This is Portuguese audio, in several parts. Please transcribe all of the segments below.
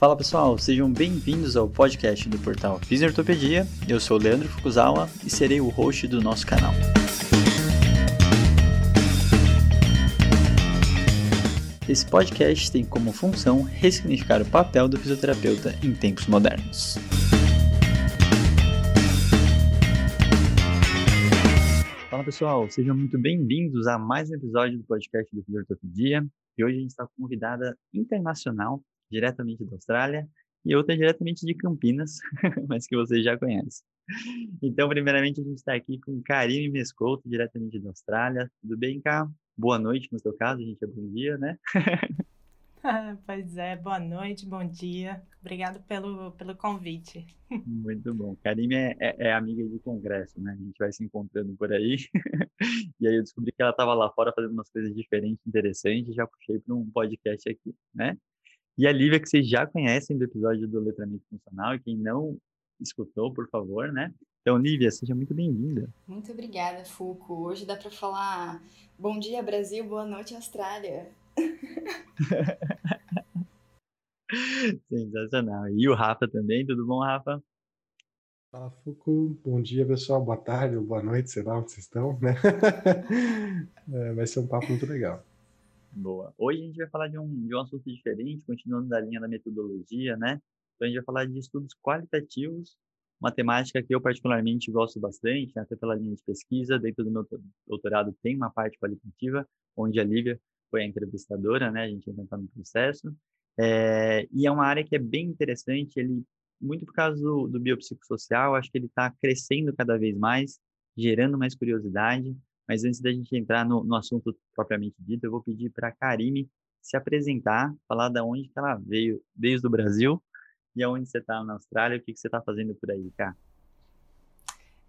Fala pessoal, sejam bem-vindos ao podcast do portal Fisiortopedia. Eu sou o Leandro Fukuzawa e serei o host do nosso canal. Esse podcast tem como função ressignificar o papel do fisioterapeuta em tempos modernos. Fala pessoal, sejam muito bem-vindos a mais um episódio do podcast do Fisiortopedia. E hoje a gente está com uma convidada internacional diretamente da Austrália, e outra diretamente de Campinas, mas que você já conhece. Então, primeiramente, a gente está aqui com Karine Mescouto, diretamente da Austrália. Tudo bem, Cá? Boa noite, no seu caso, a gente é bom dia, né? pois é, boa noite, bom dia. Obrigado pelo, pelo convite. Muito bom. Karine é, é, é, amiga de congresso, né? A gente vai se encontrando por aí. e aí eu descobri que ela estava lá fora fazendo umas coisas diferentes, interessantes, já puxei para um podcast aqui, né? E a Lívia, que vocês já conhecem do episódio do Letramento Funcional, e quem não escutou, por favor, né? Então, Lívia, seja muito bem-vinda. Muito obrigada, Fuco. Hoje dá para falar bom dia, Brasil, boa noite, Austrália. Sensacional. E o Rafa também, tudo bom, Rafa? Fala, Fuco. Bom dia, pessoal. Boa tarde ou boa noite, sei lá onde vocês estão, né? é, vai ser um papo muito legal. Boa. Hoje a gente vai falar de um, de um assunto diferente, continuando da linha da metodologia, né? Então a gente vai falar de estudos qualitativos, uma temática que eu particularmente gosto bastante, até pela linha de pesquisa. Dentro do meu doutorado tem uma parte qualitativa, onde a Lívia foi a entrevistadora, né? A gente entrar no processo. É, e é uma área que é bem interessante, ele, muito por causa do, do biopsicossocial, acho que ele está crescendo cada vez mais, gerando mais curiosidade. Mas antes da gente entrar no, no assunto propriamente dito, eu vou pedir para a Karine se apresentar, falar de onde que ela veio, desde o Brasil, e aonde você está na Austrália, o que, que você está fazendo por aí, cá.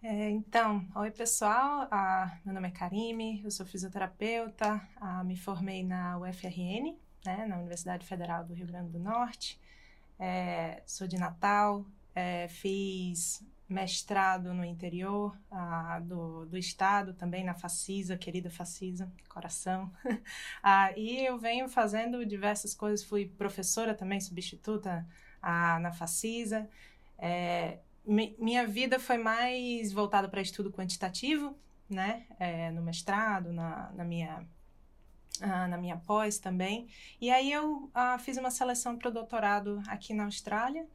É, então, oi pessoal, ah, meu nome é Karime, eu sou fisioterapeuta, ah, me formei na UFRN, né, na Universidade Federal do Rio Grande do Norte, é, sou de Natal, é, fiz mestrado no interior ah, do, do estado, também na Facisa, querida Facisa, coração. ah, e eu venho fazendo diversas coisas, fui professora também, substituta ah, na Facisa. É, mi, minha vida foi mais voltada para estudo quantitativo, né, é, no mestrado, na, na minha ah, na minha pós também. E aí eu ah, fiz uma seleção para o doutorado aqui na Austrália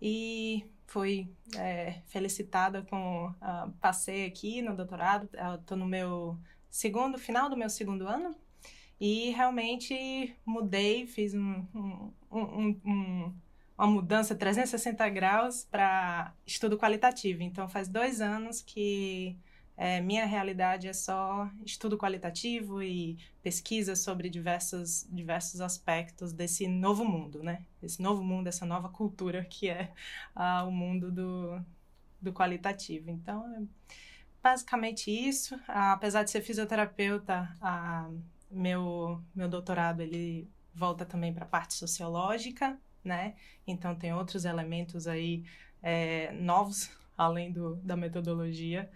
e fui é, felicitada com uh, passei aqui no doutorado. Estou no meu segundo final do meu segundo ano. E realmente mudei fiz um, um, um, um uma mudança 360 graus para estudo qualitativo. Então faz dois anos que é, minha realidade é só estudo qualitativo e pesquisa sobre diversos, diversos aspectos desse novo mundo, né? Esse novo mundo, essa nova cultura que é ah, o mundo do, do qualitativo. Então, é basicamente isso. Ah, apesar de ser fisioterapeuta, ah, meu, meu doutorado ele volta também para a parte sociológica, né? Então, tem outros elementos aí é, novos, além do, da metodologia,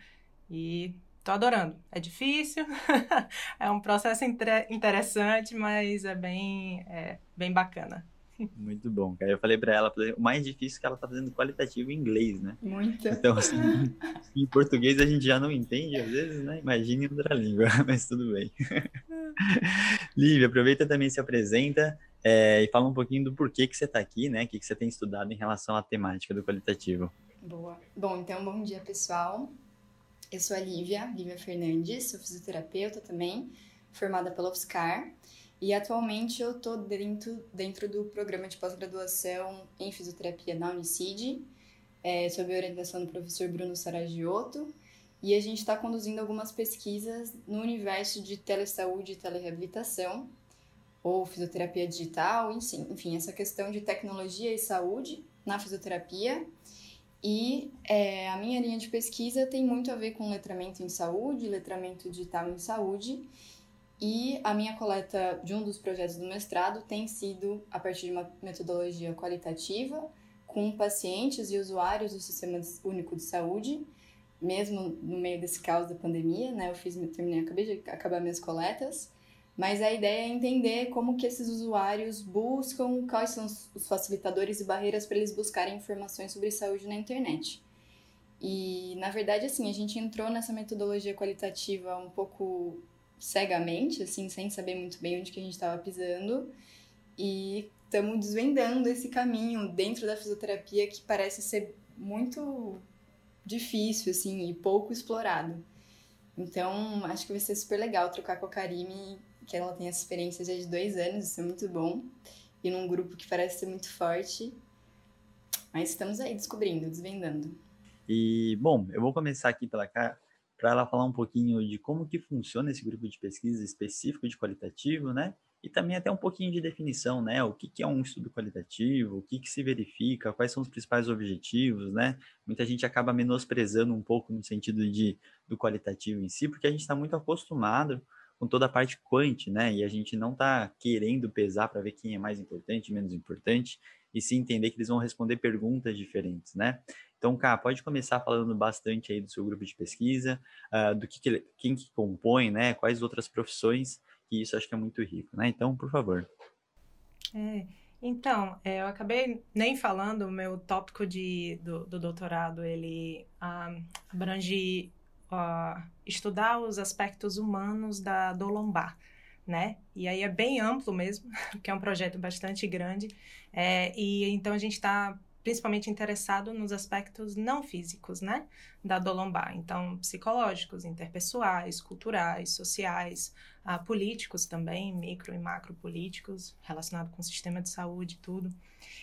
e tô adorando. É difícil, é um processo interessante, mas é bem, é, bem bacana. Muito bom, cara. Eu falei para ela, o mais difícil é que ela tá fazendo qualitativo em inglês, né? Muito. Então, assim, em português a gente já não entende às vezes, né? Imagine em outra língua, mas tudo bem. Lívia, aproveita também se apresenta é, e fala um pouquinho do porquê que você está aqui, né? O que, que você tem estudado em relação à temática do qualitativo. Boa. Bom, então, bom dia, pessoal. Eu sou a Lívia, Lívia Fernandes, sou fisioterapeuta também, formada pela UFSCar. E atualmente eu estou dentro, dentro do programa de pós-graduação em fisioterapia na Unicid, é, sob a orientação do professor Bruno Saragiotto. E a gente está conduzindo algumas pesquisas no universo de telesaúde e telereabilitação, ou fisioterapia digital, enfim, enfim, essa questão de tecnologia e saúde na fisioterapia e é, a minha linha de pesquisa tem muito a ver com letramento em saúde, letramento digital em saúde. E a minha coleta de um dos projetos do mestrado tem sido a partir de uma metodologia qualitativa com pacientes e usuários do Sistema Único de Saúde, mesmo no meio desse caos da pandemia, né? Eu fiz, terminei, acabei de acabar minhas coletas, Mas a ideia é entender como que esses usuários buscam, quais são os facilitadores e barreiras para eles buscarem informações sobre saúde na internet. E, na verdade, assim, a gente entrou nessa metodologia qualitativa um pouco cegamente, assim, sem saber muito bem onde que a gente estava pisando. E estamos desvendando esse caminho dentro da fisioterapia que parece ser muito difícil, assim, e pouco explorado. Então, acho que vai ser super legal trocar com a Karime, que ela tem essa experiência já de dois anos, isso é muito bom. E num grupo que parece ser muito forte. Mas estamos aí descobrindo, desvendando. E, bom, eu vou começar aqui pela cá para ela falar um pouquinho de como que funciona esse grupo de pesquisa específico de qualitativo, né? E também até um pouquinho de definição, né? O que, que é um estudo qualitativo, o que, que se verifica, quais são os principais objetivos, né? Muita gente acaba menosprezando um pouco no sentido de, do qualitativo em si, porque a gente está muito acostumado com toda a parte quant, né? E a gente não está querendo pesar para ver quem é mais importante, menos importante, e se entender que eles vão responder perguntas diferentes, né? Então, Cá, pode começar falando bastante aí do seu grupo de pesquisa, uh, do que, que quem que compõe, né? Quais outras profissões que isso acho que é muito rico, né? Então, por favor. É, então, é, eu acabei nem falando, o meu tópico de, do, do doutorado, ele ah, abrange uh, estudar os aspectos humanos da dor lombar, né? E aí é bem amplo mesmo, porque é um projeto bastante grande, é, e então a gente está principalmente interessado nos aspectos não físicos, né, da dor lombar. Então, psicológicos, interpessoais, culturais, sociais, uh, políticos também, micro e macro políticos, relacionado com o sistema de saúde, tudo.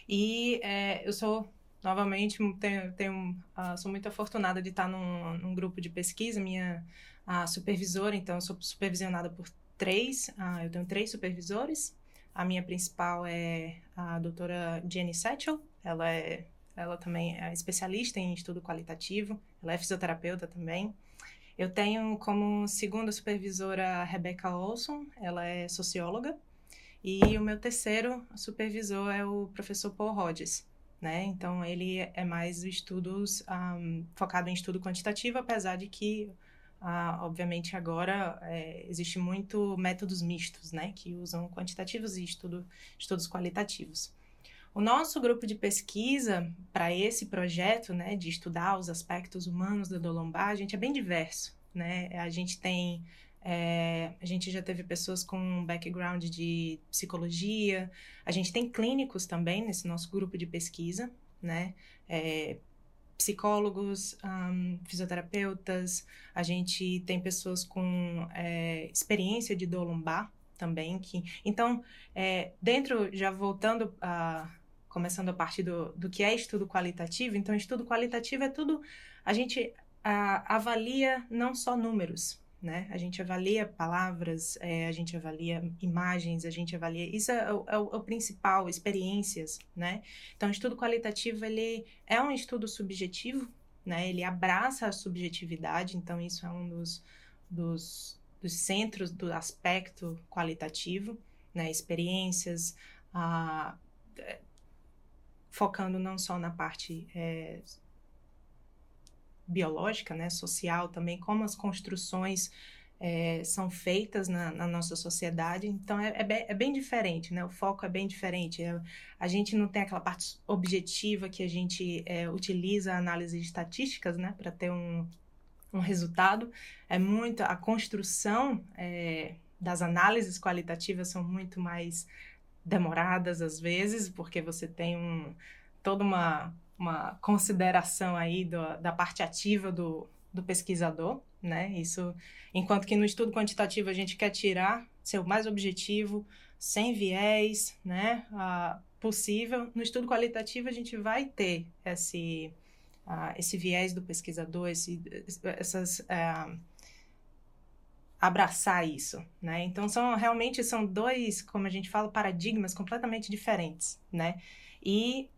E é, eu sou novamente tenho, tenho uh, sou muito afortunada de estar num, num grupo de pesquisa. Minha uh, supervisora então sou supervisionada por três uh, eu tenho três supervisores. A minha principal é a doutora Jenny Satchel ela é ela também é especialista em estudo qualitativo, ela é fisioterapeuta também. Eu tenho como segunda supervisora a Rebecca Olson, ela é socióloga. E o meu terceiro supervisor é o professor Paul Hodges, né? Então, ele é mais estudos um, focado em estudo quantitativo, apesar de que, uh, obviamente, agora é, existe muito métodos mistos, né? Que usam quantitativos e estudo, estudos qualitativos. O nosso grupo de pesquisa para esse projeto, né, de estudar os aspectos humanos da dor lombar, a gente é bem diverso, né? A gente tem é, a gente já teve pessoas com background de psicologia, a gente tem clínicos também nesse nosso grupo de pesquisa, né? É, psicólogos, um, fisioterapeutas, a gente tem pessoas com é, experiência de dor lombar também. Que, então, é, dentro, já voltando a começando a partir do, do que é estudo qualitativo. Então, estudo qualitativo é tudo. A gente a, avalia não só números, né? A gente avalia palavras, é, a gente avalia imagens, a gente avalia. Isso é, o, é o, é o principal, experiências, né? Então, o estudo qualitativo ele é um estudo subjetivo, né? Ele abraça a subjetividade, então isso é um dos, dos, dos centros do aspecto qualitativo, né? Experiências, a focando não só na parte é, biológica, né, social também, como as construções é, são feitas na, na, nossa sociedade. Então, é, é, bem, é, bem, diferente, né? O foco é bem diferente. É, a gente não tem aquela parte objetiva que a gente é, utiliza a análise de estatísticas, né? Para ter um, um resultado. É muito... A construção é, das análises qualitativas são muito mais demoradas às vezes, porque você tem um, toda uma, uma consideração aí do, da parte ativa do, do pesquisador, né? Isso, enquanto que no estudo quantitativo a gente quer tirar, ser o mais objetivo, sem viés, né? Possível. No estudo qualitativo a gente vai ter esse, esse viés do pesquisador, esse, essas ah, abraçar isso, né? Então são realmente são dois, como a gente fala, paradigmas completamente diferentes, né? E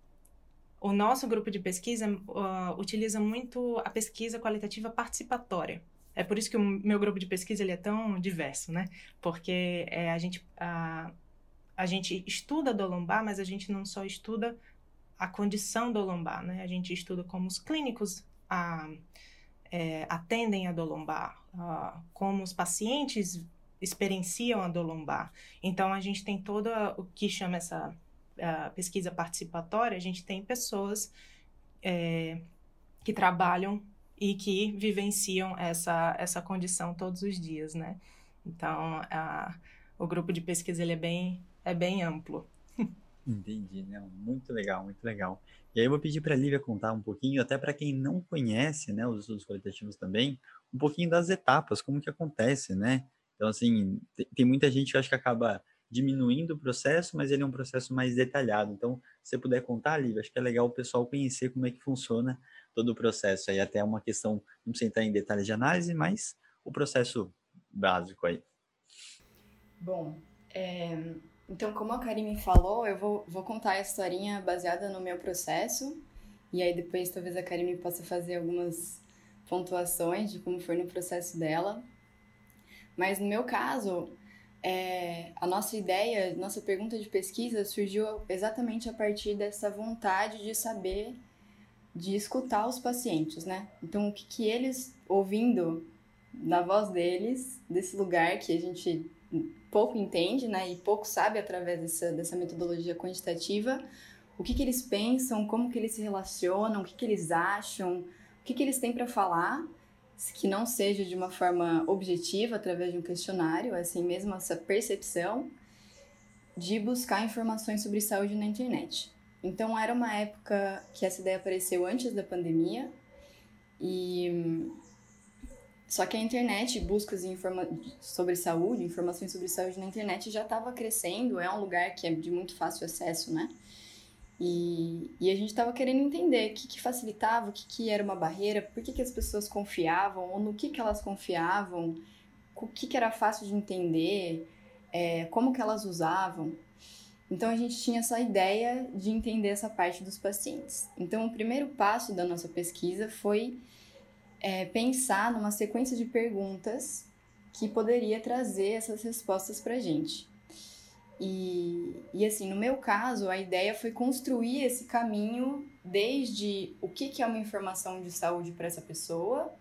o nosso grupo de pesquisa uh, utiliza muito a pesquisa qualitativa participatória. É por isso que o meu grupo de pesquisa ele é tão diverso, né? Porque é, a gente a, a gente estuda do lombar, mas a gente não só estuda a condição do lombar, né? A gente estuda como os clínicos a, é, atendem a dor lombar, como os pacientes experienciam a dor lombar. Então, a gente tem todo o que chama essa pesquisa participatória, a gente tem pessoas é, que trabalham e que vivenciam essa, essa condição todos os dias, né? Então, a, o grupo de pesquisa ele é, bem, é bem amplo. Entendi, né? Muito legal, muito legal. E aí eu vou pedir para a Lívia contar um pouquinho, até para quem não conhece, né, os estudos qualitativos também, um pouquinho das etapas, como que acontece, né? Então, assim, tem muita gente que acho que acaba diminuindo o processo, mas ele é um processo mais detalhado. Então, se você puder contar, Lívia, acho que é legal o pessoal conhecer como é que funciona todo o processo. Aí até uma questão, não precisa entrar em detalhes de análise, mas o processo básico aí. Bom, é, então, como a Karine falou, eu vou, vou contar a historinha baseada no meu processo. E aí depois talvez a Karine possa fazer algumas pontuações de como foi no processo dela. Mas no meu caso, é, a nossa ideia, nossa pergunta de pesquisa surgiu exatamente a partir dessa vontade de saber, de escutar os pacientes, né? Então, o que, que eles, ouvindo na voz deles, desse lugar que a gente pouco entende, né, e pouco sabe através dessa, dessa metodologia quantitativa, o que, que eles pensam, como que eles se relacionam, o que, que eles acham, o que, que eles têm para falar, que não seja de uma forma objetiva, através de um questionário, assim mesmo essa percepção de buscar informações sobre saúde na internet. Então era uma época que essa ideia apareceu antes da pandemia e só que a internet, buscas informa sobre saúde, informações sobre saúde na internet já estava crescendo, é um lugar que é de muito fácil acesso, né? E, e a gente estava querendo entender o que, que facilitava, o que, que era uma barreira, por que, que as pessoas confiavam, ou no que, que elas confiavam, o que, que era fácil de entender, é, como que elas usavam. Então a gente tinha essa ideia de entender essa parte dos pacientes. Então o primeiro passo da nossa pesquisa foi é, pensar numa sequência de perguntas que poderia trazer essas respostas para a gente. E, e assim, no meu caso, a ideia foi construir esse caminho desde o que, que é uma informação de saúde para essa pessoa,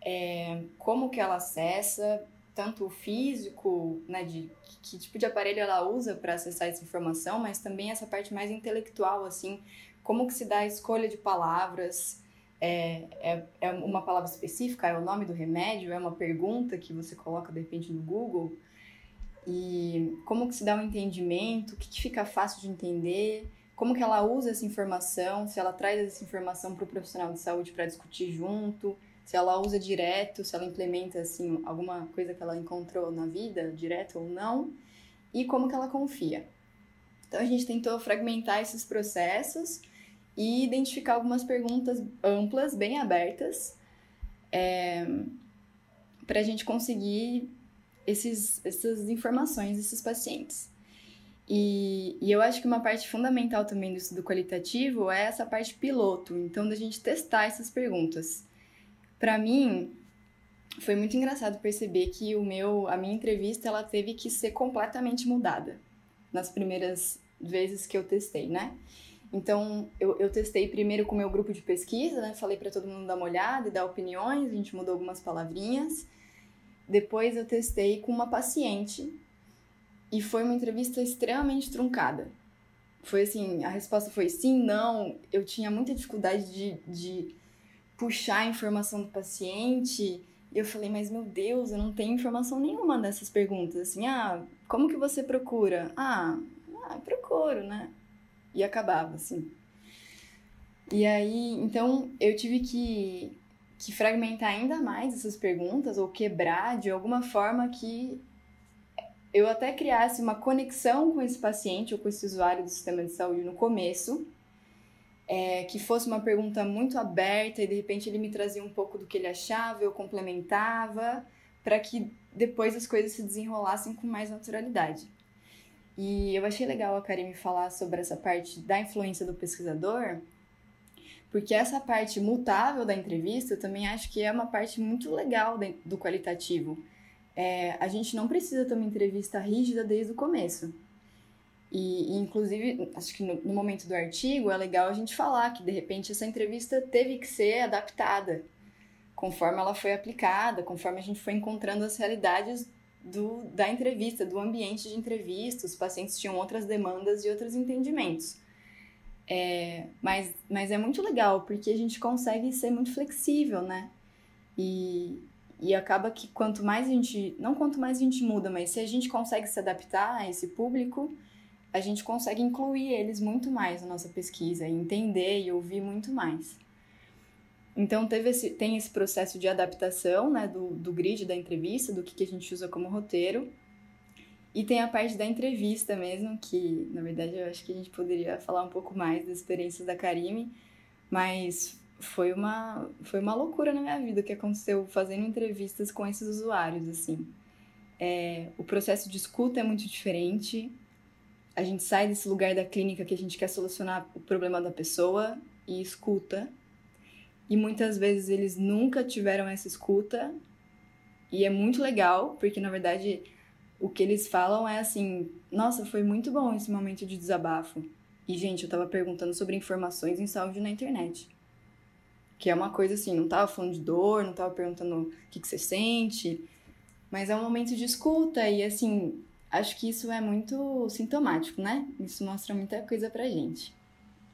é, como que ela acessa, tanto o físico, né, de que tipo de aparelho ela usa para acessar essa informação, mas também essa parte mais intelectual, assim, como que se dá a escolha de palavras, é, é, é uma palavra específica, é o nome do remédio, é uma pergunta que você coloca de repente no Google. E como que se dá um entendimento, o que, que fica fácil de entender, como que ela usa essa informação, se ela traz essa informação para o profissional de saúde para discutir junto, se ela usa direto, se ela implementa assim alguma coisa que ela encontrou na vida, direto ou não, e como que ela confia. Então a gente tentou fragmentar esses processos e identificar algumas perguntas amplas, bem abertas, é, para a gente conseguir esses, essas informações desses pacientes. E, e, eu acho que uma parte fundamental também do estudo qualitativo é essa parte piloto, então da gente testar essas perguntas. Para mim, foi muito engraçado perceber que o meu, a minha entrevista ela teve que ser completamente mudada nas primeiras vezes que eu testei, né? Então, eu, eu testei primeiro com o meu grupo de pesquisa, né? Falei para todo mundo dar uma olhada e dar opiniões, a gente mudou algumas palavrinhas. Depois eu testei com uma paciente e foi uma entrevista extremamente truncada. Foi assim, a resposta foi sim, não. Eu tinha muita dificuldade de, de puxar a informação do paciente. E eu falei, mas meu Deus, eu não tenho informação nenhuma dessas perguntas. Assim, ah, como que você procura? Ah, ah procuro, né? e acabava, assim. E aí, então, eu tive que, que fragmentar ainda mais essas perguntas, ou quebrar de alguma forma que eu até criasse uma conexão com esse paciente ou com esse usuário do sistema de saúde no começo, é, que fosse uma pergunta muito aberta e de repente ele me trazia um pouco do que ele achava, eu complementava, para que depois as coisas se desenrolassem com mais naturalidade. E eu achei legal a Karine falar sobre essa parte da influência do pesquisador, porque essa parte mutável da entrevista eu também acho que é uma parte muito legal do qualitativo. É, a gente não precisa ter uma entrevista rígida desde o começo. E, e inclusive, acho que no, no, momento do artigo é legal a gente falar que, de repente, essa entrevista teve que ser adaptada conforme ela foi aplicada, conforme a gente foi encontrando as realidades do, da entrevista, do ambiente de entrevista. Os pacientes tinham outras demandas e outros entendimentos. É, mas, mas é muito legal, porque a gente consegue ser muito flexível, né? E, e acaba que quanto mais a gente. Não quanto mais a gente muda, mas se a gente consegue se adaptar a esse público, a gente consegue incluir eles muito mais na nossa pesquisa, entender e ouvir muito mais. Então teve esse, tem esse processo de adaptação né, do, do grid da entrevista, do que, que a gente usa como roteiro. E tem a parte da entrevista mesmo, que na verdade eu acho que a gente poderia falar um pouco mais das experiências da Karime, mas foi uma, foi uma loucura na minha vida o que aconteceu fazendo entrevistas com esses usuários, assim. É, o processo de escuta é muito diferente, a gente sai desse lugar da clínica que a gente quer solucionar o problema da pessoa e escuta. E muitas vezes eles nunca tiveram essa escuta. E é muito legal, porque na verdade o que eles falam é assim: nossa, foi muito bom esse momento de desabafo. E, gente, eu tava perguntando sobre informações em saúde na internet. Que é uma coisa assim, não tava falando de dor, não tava perguntando o que, que você sente, mas é um momento de escuta e, assim, acho que isso é muito sintomático, né? Isso mostra muita coisa pra gente.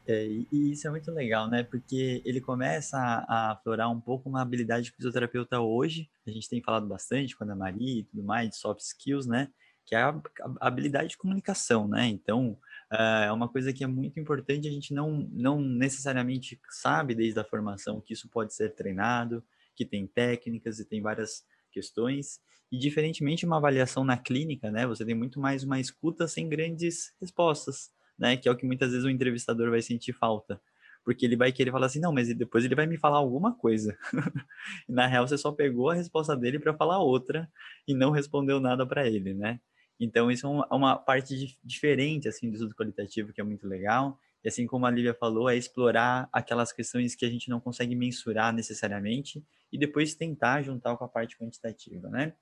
É, e isso é muito legal, né? Porque ele começa a, aflorar um pouco uma habilidade o fisioterapeuta hoje, a gente tem falado bastante com a Maria e tudo mais, de soft skills, né? Que é a, habilidade de comunicação, né? Então, uh, é uma coisa que é muito importante, a gente não, não necessariamente sabe desde a formação que isso pode ser treinado, que tem técnicas e tem várias questões. E diferentemente de uma avaliação na clínica, né, você tem muito mais uma escuta sem grandes respostas, né, que é o que muitas vezes o entrevistador vai sentir falta. Porque ele vai querer falar assim, não, mas depois ele vai me falar alguma coisa. na real, você só pegou a resposta dele para falar outra e não respondeu nada para ele, né? Então, isso é uma, uma parte diferente, assim, do estudo qualitativo, que é muito legal. E assim como a Lívia falou, é explorar aquelas questões que a gente não consegue mensurar necessariamente e depois tentar juntar com a parte quantitativa, né?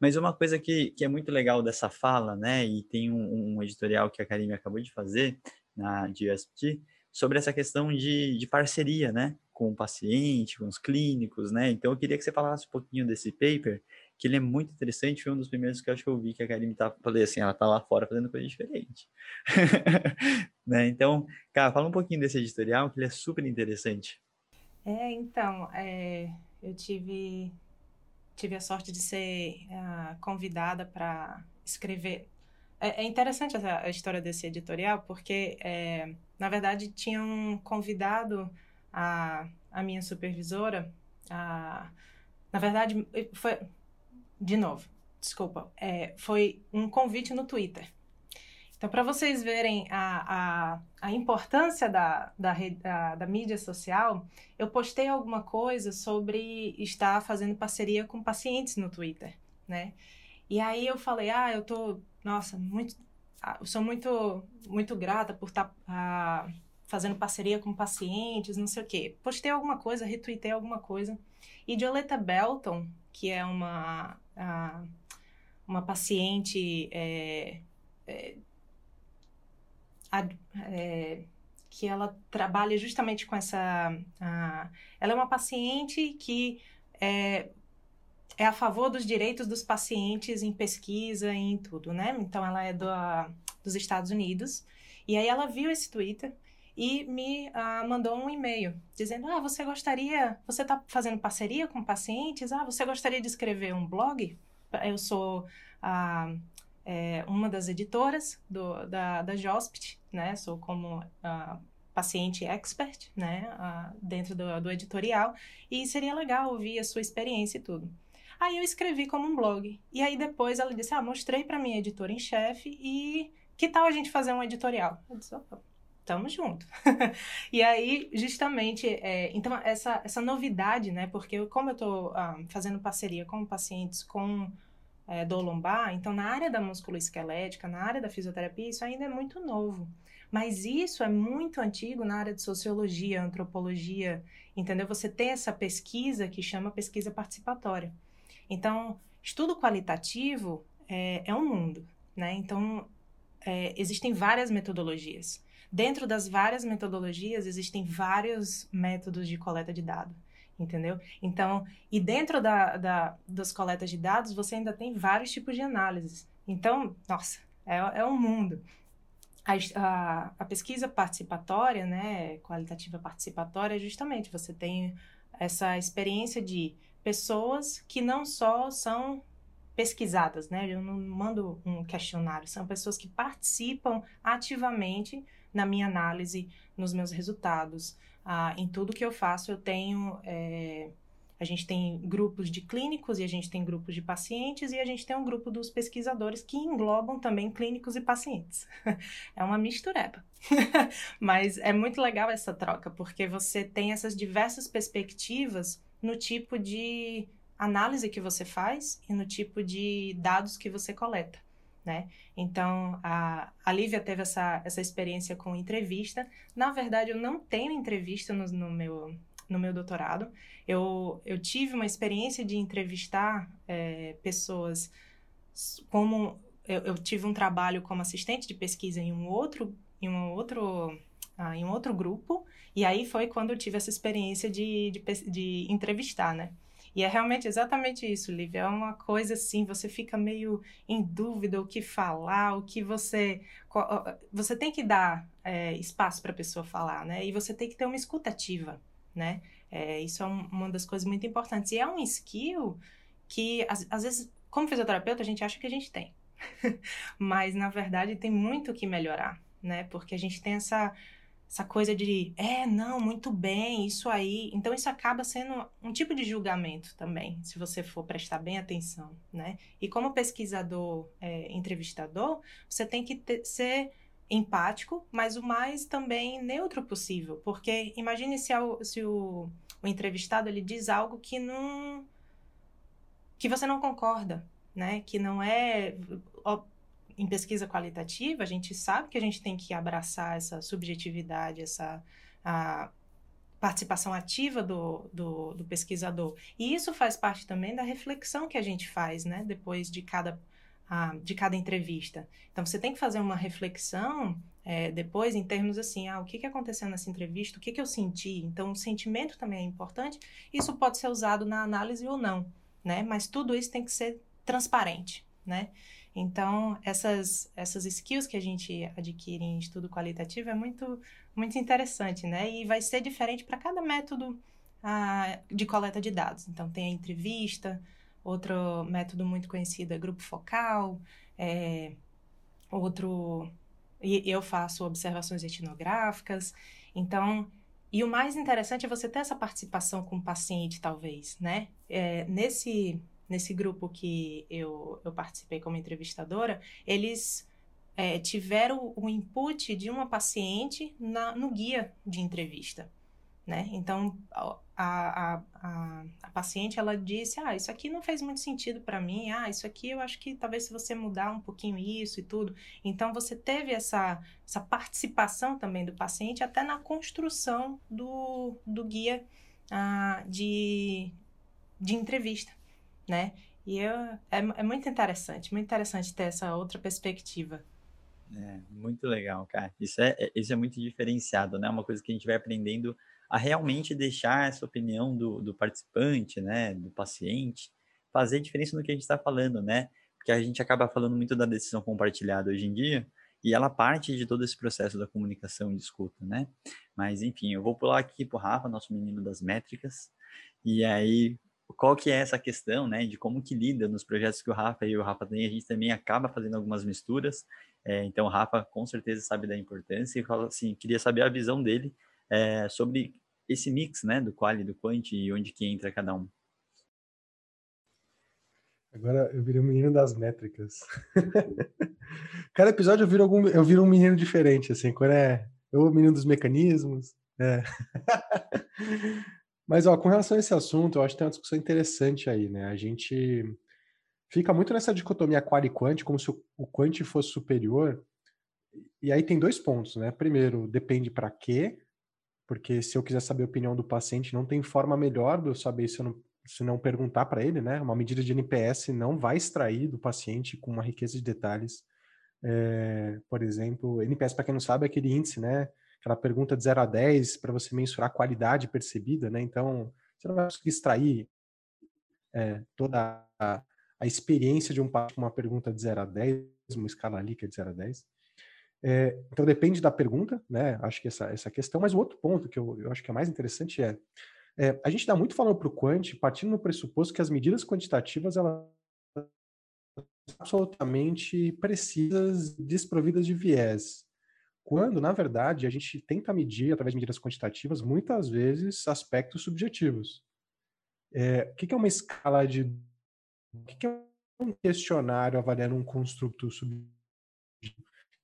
Mas uma coisa que, que é muito legal dessa fala, né, e tem um, um editorial que a Karine acabou de fazer na GSPT, sobre essa questão de, de parceria, né, com o paciente, com os clínicos, né, então eu queria que você falasse um pouquinho desse paper, que ele é muito interessante, foi um dos primeiros que eu acho que eu vi que a Karine tá, falei assim, ela tá lá fora fazendo coisa diferente. né? Então, cara, fala um pouquinho desse editorial, que ele é super interessante. É, então, é, eu tive, tive a sorte de ser uh, convidada para escrever. É, é, interessante essa, a história desse editorial, porque, é, na verdade, tinham convidado a, a minha supervisora, a, na verdade, foi, de novo, desculpa, é, foi um convite no Twitter. Então, para vocês verem a, a, a importância da, da, da, da, mídia social, eu postei alguma coisa sobre estar fazendo parceria com pacientes no Twitter, né? E aí eu falei, ah, eu tô, nossa, muito, ah, sou muito, muito grata por estar tá, ah, fazendo parceria com pacientes, não sei o quê. Postei alguma coisa, retuitei alguma coisa. E Violeta Belton, que é uma a, uma paciente é, é, a, é, que ela trabalha justamente com essa. A, ela é uma paciente que é, é a favor dos direitos dos pacientes em pesquisa e em tudo, né? Então ela é do, dos Estados Unidos. E aí ela viu esse Twitter e me mandou um e-mail dizendo: Ah, você gostaria, você está fazendo parceria com pacientes? Ah, você gostaria de escrever um blog? Eu sou a, é, uma das editoras do, da, da JOSPT, né? Sou como uh, paciente expert, né? dentro do, do editorial e seria legal ouvir a sua experiência e tudo. Aí eu escrevi como um blog. E aí depois ela disse: Ah, mostrei para minha editora em chefe e que tal a gente fazer um editorial? Eu disse: Opa, Tamo junto. e aí, justamente, é, então, essa, essa novidade, né? Porque como eu estou ah, fazendo parceria com pacientes com é, lombar, então, na área da musculoesquelética, na área da fisioterapia, isso ainda é muito novo. Mas isso é muito antigo na área de sociologia, antropologia, entendeu? Você tem essa pesquisa que chama pesquisa participatória. Então, estudo qualitativo é, é um mundo, né? Então, é, existem várias metodologias. Dentro das várias metodologias, existem vários métodos de coleta de dados. Entendeu? Então, e dentro da, da, das coletas de dados, você ainda tem vários tipos de análises. Então, nossa, é, é um mundo. A, a, a, pesquisa participatória, né, qualitativa participatória, é justamente você tem essa experiência de pessoas que não só são pesquisadas, né? Eu não mando um questionário, são pessoas que participam ativamente na minha análise, nos meus resultados, ah, em tudo que eu faço. Eu tenho, é, a gente tem grupos de clínicos e a gente tem grupos de pacientes e a gente tem um grupo dos pesquisadores que englobam também clínicos e pacientes. é uma mistureba, mas é muito legal essa troca porque você tem essas diversas perspectivas no tipo de análise que você faz e no tipo de dados que você coleta. Né? Então, a, a Lívia teve essa, essa experiência com entrevista. Na verdade, eu não tenho entrevista no, no meu, no meu doutorado. Eu, eu tive uma experiência de entrevistar é, pessoas como... Eu, eu, tive um trabalho como assistente de pesquisa em um outro, em um outro, ah, em um outro grupo, e aí foi quando eu tive essa experiência de, de, de entrevistar, né? E é realmente exatamente isso, Lívia. É uma coisa assim, você fica meio em dúvida o que falar, o que você. Você tem que dar é, espaço para a pessoa falar, né? E você tem que ter uma escutativa, né? É, isso é um, uma das coisas muito importantes. E é um skill que, às, às vezes, como fisioterapeuta, a gente acha que a gente tem. Mas, na verdade, tem muito que melhorar, né? Porque a gente tem essa essa coisa de, é, não, muito bem, isso aí. Então, isso acaba sendo um tipo de julgamento também, se você for prestar bem atenção, né? E como pesquisador, é, entrevistador, você tem que ter, ser empático, mas o mais também neutro possível, porque imagine se, se o, o entrevistado ele diz algo que não que você não concorda, né? Que não é em pesquisa qualitativa, a gente sabe que a gente tem que abraçar essa subjetividade, essa participação ativa do, do, do, pesquisador. E isso faz parte também da reflexão que a gente faz, né, depois de cada, a, de cada entrevista. Então, você tem que fazer uma reflexão é, depois em termos assim, ah, o que, que aconteceu nessa entrevista, o que, que eu senti. Então, o sentimento também é importante. Isso pode ser usado na análise ou não, né, mas tudo isso tem que ser transparente, né. Então, essas, essas skills que a gente adquire em estudo qualitativo é muito, muito interessante, né? E vai ser diferente para cada método ah, de coleta de dados. Então, tem a entrevista, outro método muito conhecido é grupo focal, é, outro... E eu faço observações etnográficas. Então, e o mais interessante é você ter essa participação com o paciente, talvez, né? É, nesse nesse grupo que eu, eu participei como entrevistadora, eles é, tiveram o input de uma paciente na, no guia de entrevista. Né? Então, a, a, a, a, paciente, ela disse, ah, isso aqui não fez muito sentido para mim, ah, isso aqui eu acho que talvez se você mudar um pouquinho isso e tudo. Então, você teve essa, essa participação também do paciente até na construção do, do guia ah, de, de entrevista né? E eu, é, é muito interessante, muito interessante ter essa outra perspectiva. É, muito legal, cara. Isso é, é, isso é muito diferenciado, né? Uma coisa que a gente vai aprendendo a realmente deixar essa opinião do, do participante, né? Do paciente, fazer diferença no que a gente está falando, né? Porque a gente acaba falando muito da decisão compartilhada hoje em dia, e ela parte de todo esse processo da comunicação e de escuta, né? Mas, enfim, eu vou pular aqui pro Rafa, nosso menino das métricas, e aí qual que é essa questão, né, de como que lida nos projetos que o Rafa e o Rafa têm, a gente também acaba fazendo algumas misturas, é, então o Rafa com certeza sabe da importância e fala assim, queria saber a visão dele é, sobre esse mix, né, do qual e do quant e onde que entra cada um. Agora eu virei um menino das métricas. Cada episódio eu viro, algum, eu viro um menino diferente, assim, quando é eu o menino dos mecanismos, é. Mas, ó, com relação a esse assunto, eu acho que tem uma discussão interessante aí, né? A gente fica muito nessa dicotomia qual e quant, como se o quant fosse superior. E aí tem dois pontos, né? Primeiro, depende para quê, porque se eu quiser saber a opinião do paciente, não tem forma melhor de eu saber se eu não, se não perguntar para ele, né? Uma medida de NPS não vai extrair do paciente com uma riqueza de detalhes. É, por exemplo, NPS, para quem não sabe, é aquele índice, né? Aquela pergunta de 0 a 10 para você mensurar a qualidade percebida, né? Então, Você não vai conseguir extrair é, toda a, a, experiência de um paciente com uma pergunta de 0 a 10, uma escala ali que é de 0 a 10. É, então depende da pergunta, né? Acho que essa, essa questão, mas o outro ponto que eu, eu acho que é mais interessante é, é a gente dá muito falando para o quant, partindo no pressuposto que as medidas quantitativas elas absolutamente precisas, desprovidas de viés. Quando, na verdade, a gente tenta medir, através de medidas quantitativas, muitas vezes aspectos subjetivos. É, o que é uma escala de. O que é um questionário avaliando um construto subjetivo?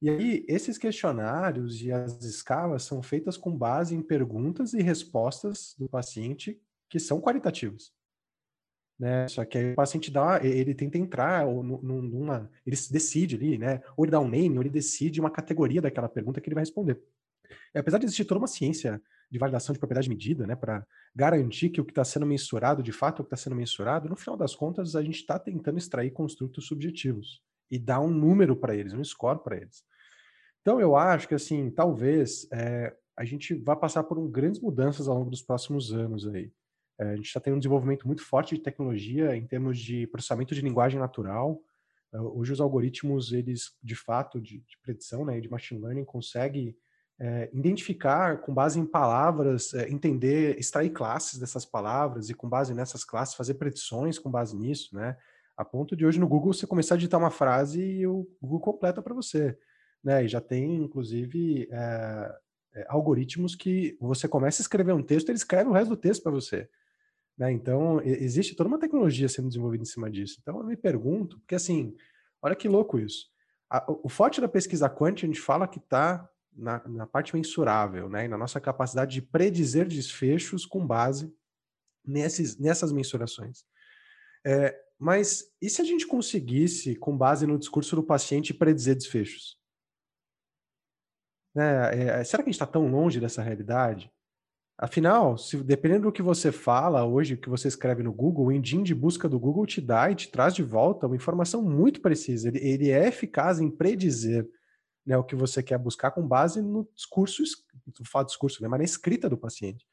E aí, esses questionários e as escalas são feitas com base em perguntas e respostas do paciente que são qualitativas né? Só que aí o paciente dá, ele tenta entrar ou numa, ele decide ali, né? Ou ele dá um name, ou ele decide uma categoria daquela pergunta que ele vai responder. E apesar de existir toda uma ciência de validação de propriedade medida, né, para garantir que o que está sendo mensurado de fato é o que está sendo mensurado, no final das contas a gente está tentando extrair construtos subjetivos e dar um número para eles, um score para eles. Então eu acho que assim, talvez é, a gente vá passar por um, grandes mudanças ao longo dos próximos anos aí. É, a gente está tendo um desenvolvimento muito forte de tecnologia em termos de processamento de linguagem natural. É, hoje os algoritmos, eles de fato de, de predição, né, de machine learning, conseguem é, identificar com base em palavras, é, entender, extrair classes dessas palavras e com base nessas classes fazer predições com base nisso, né? A ponto de hoje no Google você começar a digitar uma frase e o Google completa para você, né? E já tem inclusive é, é, algoritmos que você começa a escrever um texto, ele escreve o resto do texto para você. Né? Então, existe toda uma tecnologia sendo desenvolvida em cima disso. Então, eu me pergunto, porque assim, olha que louco isso. A, o forte da pesquisa quant, a gente fala que está na, na, parte mensurável, né? E na nossa capacidade de predizer desfechos com base nesses, nessas mensurações. É, mas e se a gente conseguisse, com base no discurso do paciente, predizer desfechos? Né? É, será que a gente está tão longe dessa realidade? Afinal, se, dependendo do que você fala hoje, que você escreve no Google, o engine de busca do Google te dá e te traz de volta uma informação muito precisa. Ele, ele é eficaz em predizer né, o que você quer buscar com base no discurso, não falo discurso, né, mas na escrita do paciente.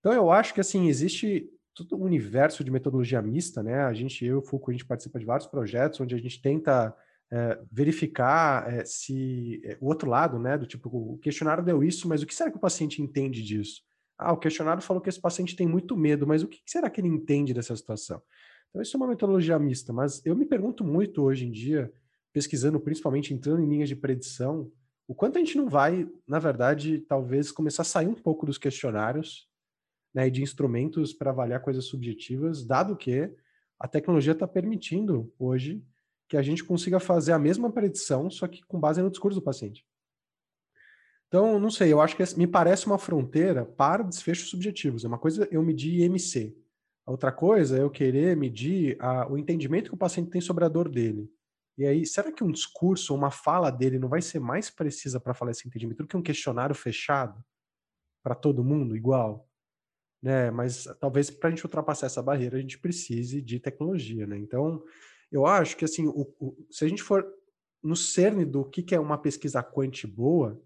Então eu acho que assim existe todo um universo de metodologia mista, né? A gente, eu, o Foucault, a gente participa de vários projetos onde a gente tenta é, verificar é, se é, o outro lado, né? Do tipo, o questionário deu isso, mas o que será que o paciente entende disso? Ah, o questionário falou que esse paciente tem muito medo, mas o que será que ele entende dessa situação? Então, isso é uma metodologia mista, mas eu me pergunto muito hoje em dia, pesquisando, principalmente entrando em linhas de predição, o quanto a gente não vai, na verdade, talvez começar a sair um pouco dos questionários né, e de instrumentos para avaliar coisas subjetivas, dado que a tecnologia está permitindo hoje que a gente consiga fazer a mesma predição, só que com base no discurso do paciente. Então, não sei, eu acho que me parece uma fronteira para desfechos subjetivos. É uma coisa eu medir IMC. Outra coisa é eu querer medir a, o entendimento que o paciente tem sobre a dor dele. E aí, será que um discurso, uma fala dele não vai ser mais precisa para falar esse entendimento do que um questionário fechado para todo mundo igual? Né? Mas talvez para a gente ultrapassar essa barreira a gente precise de tecnologia, né? Então, eu acho que assim, o, o, se a gente for no cerne do que, que é uma pesquisa quant boa,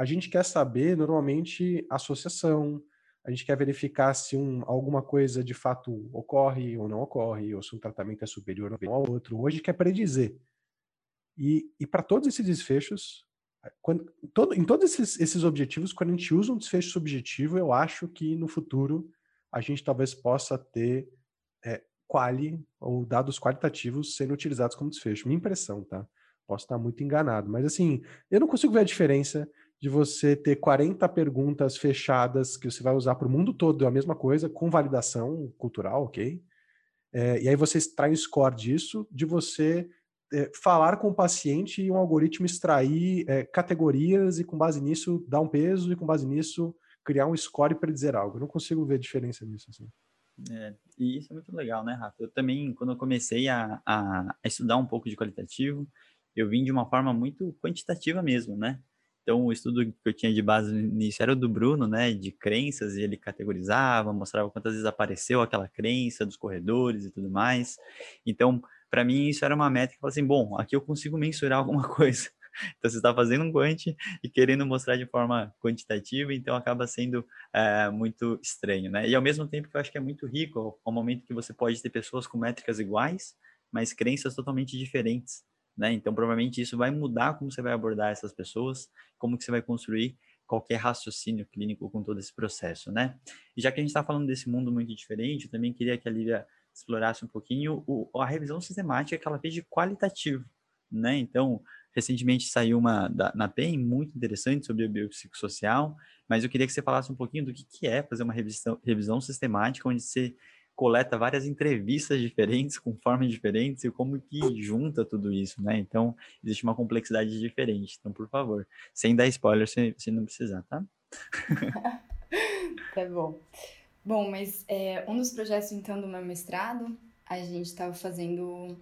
a gente quer saber, normalmente, associação, a gente quer verificar se um, alguma coisa de fato ocorre ou não ocorre, ou se um tratamento é superior ao outro. Hoje quer predizer. E, e para todos esses desfechos, quando, todo, em todos esses, esses objetivos, quando a gente usa um desfecho subjetivo, eu acho que no futuro a gente talvez possa ter é, quali ou dados qualitativos sendo utilizados como desfecho. Minha impressão, tá? Posso estar muito enganado, mas assim, eu não consigo ver a diferença de você ter 40 perguntas fechadas que você vai usar para o mundo todo, é a mesma coisa, com validação cultural, ok? É, e aí você extrai o score disso, de você é, falar com o paciente e um algoritmo extrair é, categorias e com base nisso dar um peso e com base nisso criar um score para dizer algo. Eu não consigo ver diferença nisso. Assim. É, e isso é muito legal, né, Rafa? Eu também, quando eu comecei a, a, estudar um pouco de qualitativo, eu vim de uma forma muito quantitativa mesmo, né? Então, o estudo que eu tinha de base início era o do Bruno, né, de crenças, e ele categorizava, mostrava quantas vezes apareceu aquela crença dos corredores e tudo mais. Então, para mim, isso era uma métrica, assim, bom, aqui eu consigo mensurar alguma coisa. Então, você está fazendo um quant e querendo mostrar de forma quantitativa, então acaba sendo é, muito estranho, né? E ao mesmo tempo que eu acho que é muito rico, ao momento que você pode ter pessoas com métricas iguais, mas crenças totalmente diferentes, né? Então, provavelmente isso vai mudar como você vai abordar essas pessoas, como que você vai construir qualquer raciocínio clínico com todo esse processo, né? E já que a gente está falando desse mundo muito diferente, eu também queria que a Lívia explorasse um pouquinho o, a revisão sistemática que ela fez de qualitativo, né? Então, recentemente saiu uma da, na PEN muito interessante sobre a biopsicossocial, mas eu queria que você falasse um pouquinho do que, que é fazer uma revisão, revisão sistemática onde você coleta várias entrevistas diferentes, com formas diferentes, e como que junta tudo isso, né? Então, existe uma complexidade diferente. Então, por favor, sem dar spoiler, se, se não precisar, tá? tá bom. Bom, mas é, um dos projetos, então, do meu mestrado, a gente estava fazendo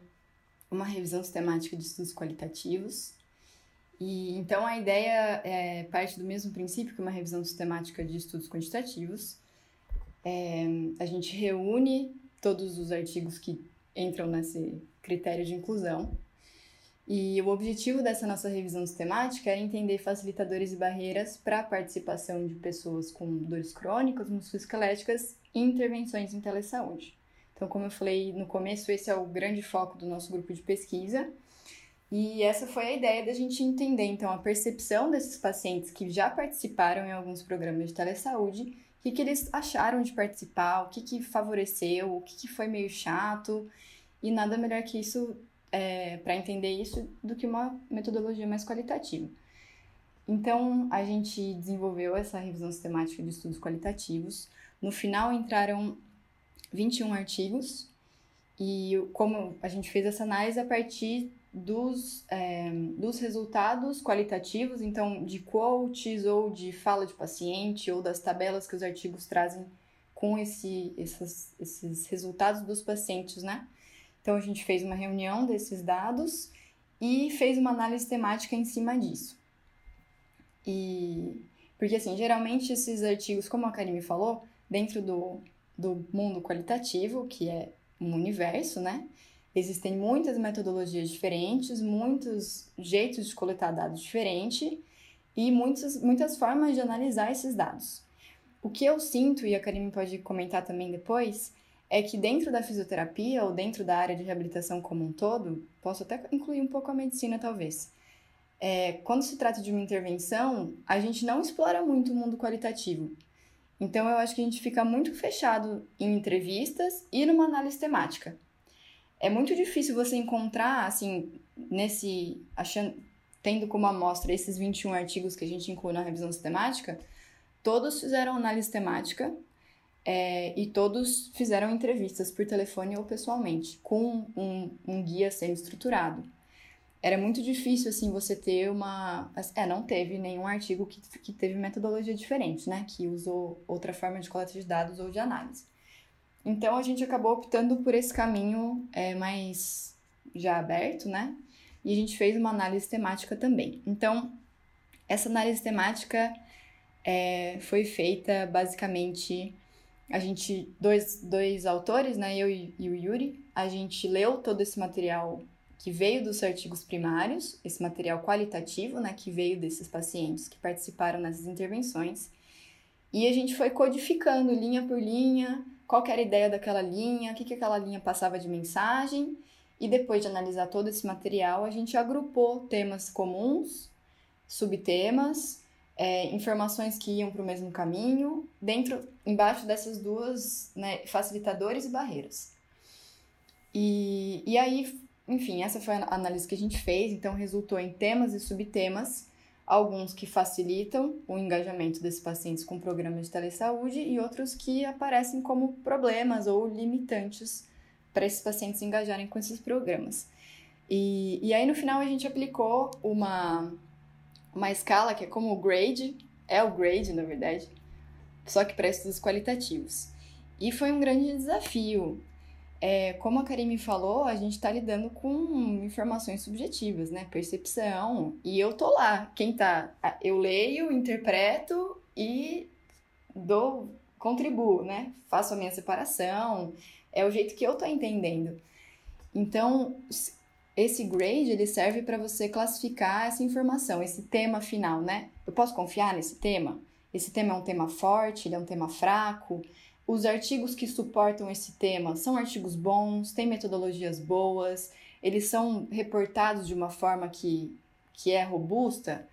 uma revisão sistemática de estudos qualitativos. E então a ideia é parte do mesmo princípio que uma revisão sistemática de estudos quantitativos, é, a gente reúne todos os artigos que entram nesse critério de inclusão. E o objetivo dessa nossa revisão sistemática era entender facilitadores e barreiras para a participação de pessoas com dores crônicas, musculoesqueléticas e intervenções em telesaúde. Então, como eu falei no começo, esse é o grande foco do nosso grupo de pesquisa. E essa foi a ideia da gente entender, então, a percepção desses pacientes que já participaram em alguns programas de telesaúde o que, que eles acharam de participar, o que, que favoreceu, o que, que foi meio chato, e nada melhor que isso é, para entender isso do que uma metodologia mais qualitativa. Então, a gente desenvolveu essa revisão sistemática de estudos qualitativos. No final entraram 21 artigos, e como a gente fez essa análise a partir dos, é, dos resultados qualitativos, então de quotes ou de fala de paciente ou das tabelas que os artigos trazem com esse, esses, esses resultados dos pacientes, né? Então a gente fez uma reunião desses dados e fez uma análise temática em cima disso. E porque assim, geralmente esses artigos, como a Karime falou, dentro do, do mundo qualitativo, que é um universo, né? Existem muitas metodologias diferentes, muitos jeitos de coletar dados diferentes e muitas, muitas formas de analisar esses dados. O que eu sinto, e a Karine pode comentar também depois, é que dentro da fisioterapia ou dentro da área de reabilitação como um todo, posso até incluir um pouco a medicina talvez, é, quando se trata de uma intervenção, a gente não explora muito o mundo qualitativo. Então eu acho que a gente fica muito fechado em entrevistas e numa análise temática é muito difícil você encontrar, assim, nesse. achando, tendo como amostra esses 21 artigos que a gente inclui na revisão sistemática, todos fizeram análise temática é, e todos fizeram entrevistas por telefone ou pessoalmente, com um, um guia semi-estruturado. Era muito difícil, assim, você ter uma... É, não teve nenhum artigo que, que teve metodologia diferente, né? Que usou outra forma de coleta de dados ou de análise. Então a gente acabou optando por esse caminho é, mais já aberto, né? E a gente fez uma análise temática também. Então, essa análise temática é, foi feita basicamente. A gente, dois, dois autores, né? Eu e, e o Yuri, a gente leu todo esse material que veio dos artigos primários, esse material qualitativo, né, que veio desses pacientes que participaram nessas intervenções, e a gente foi codificando linha por linha, qual era a ideia daquela linha, o que, que aquela linha passava de mensagem, e depois de analisar todo esse material, a gente agrupou temas comuns, subtemas, é, informações que iam para o mesmo caminho, dentro, embaixo dessas duas, né, facilitadores e barreiras. E, e aí, enfim, essa foi a análise que a gente fez, então resultou em temas e subtemas alguns que facilitam o engajamento desses pacientes com programas de telesaúde e outros que aparecem como problemas ou limitantes para esses pacientes engajarem com esses programas. E, e aí, no final, a gente aplicou uma, uma escala que é como o grade, é o grade, na verdade, só que para estudos qualitativos. E foi um grande desafio, é, como a Karine falou, a gente está lidando com informações subjetivas, né? Percepção. E eu tô lá. Quem tá. Eu leio, interpreto e dou, contribuo, né? Faço a minha separação. É o jeito que eu tô entendendo. Então, esse grade ele serve para você classificar essa informação, esse tema final, né? Eu posso confiar nesse tema? Esse tema é um tema forte, ele é um tema fraco? Os artigos que suportam esse tema são artigos bons, têm metodologias boas, eles são reportados de uma forma que, que é robusta?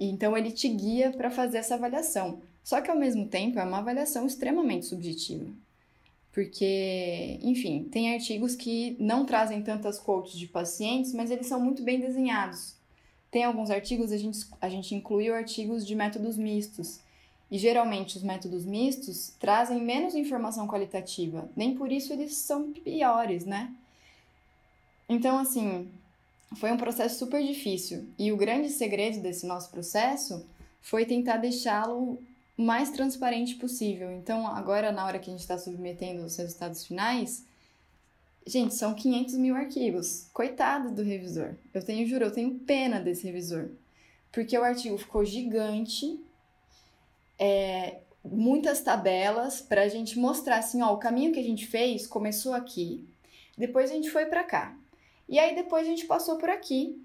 Então ele te guia para fazer essa avaliação. Só que ao mesmo tempo é uma avaliação extremamente subjetiva. Porque, enfim, tem artigos que não trazem tantas quotes de pacientes, mas eles são muito bem desenhados. Tem alguns artigos, a gente, a gente incluiu artigos de métodos mistos. E geralmente os métodos mistos trazem menos informação qualitativa, nem por isso eles são piores, né? Então, assim, foi um processo super difícil. E o grande segredo desse nosso processo foi tentar deixá-lo o mais transparente possível. Então, agora, na hora que a gente está submetendo os resultados finais, gente, são 500 mil arquivos. Coitado do revisor. Eu tenho, juro, eu tenho pena desse revisor. Porque o artigo ficou gigante, é, muitas tabelas para a gente mostrar assim, ó, o caminho que a gente fez começou aqui, depois a gente foi para cá. E aí depois a gente passou por aqui,